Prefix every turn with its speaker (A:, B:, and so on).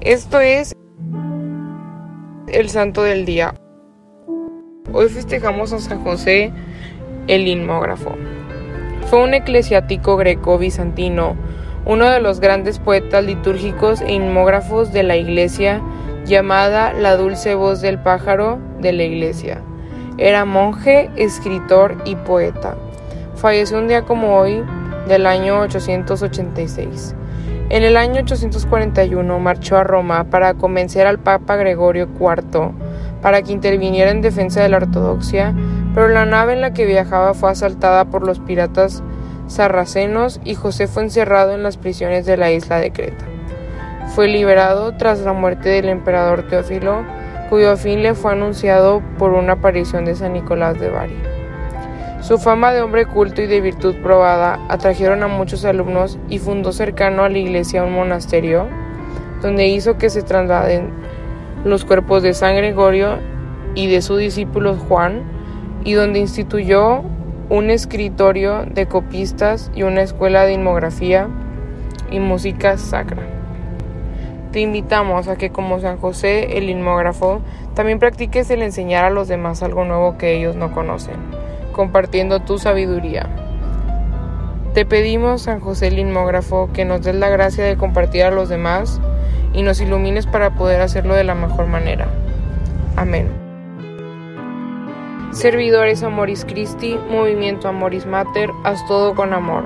A: Esto es el santo del día. Hoy festejamos a San José el inmógrafo. Fue un eclesiático greco-bizantino, uno de los grandes poetas litúrgicos e inmógrafos de la iglesia, llamada la dulce voz del pájaro de la iglesia. Era monje, escritor y poeta. Falleció un día como hoy del año 886. En el año 841 marchó a Roma para convencer al Papa Gregorio IV para que interviniera en defensa de la ortodoxia, pero la nave en la que viajaba fue asaltada por los piratas sarracenos y José fue encerrado en las prisiones de la isla de Creta. Fue liberado tras la muerte del emperador Teófilo, cuyo fin le fue anunciado por una aparición de San Nicolás de Bari. Su fama de hombre culto y de virtud probada atrajeron a muchos alumnos y fundó cercano a la iglesia un monasterio, donde hizo que se trasladen los cuerpos de San Gregorio y de su discípulo Juan, y donde instituyó un escritorio de copistas y una escuela de inmografía y música sacra. Te invitamos a que como San José el inmógrafo, también practiques el enseñar a los demás algo nuevo que ellos no conocen, compartiendo tu sabiduría. Te pedimos, San José el inmógrafo, que nos des la gracia de compartir a los demás y nos ilumines para poder hacerlo de la mejor manera. Amén. Servidores Amoris Christi, Movimiento Amoris Mater, haz todo con amor.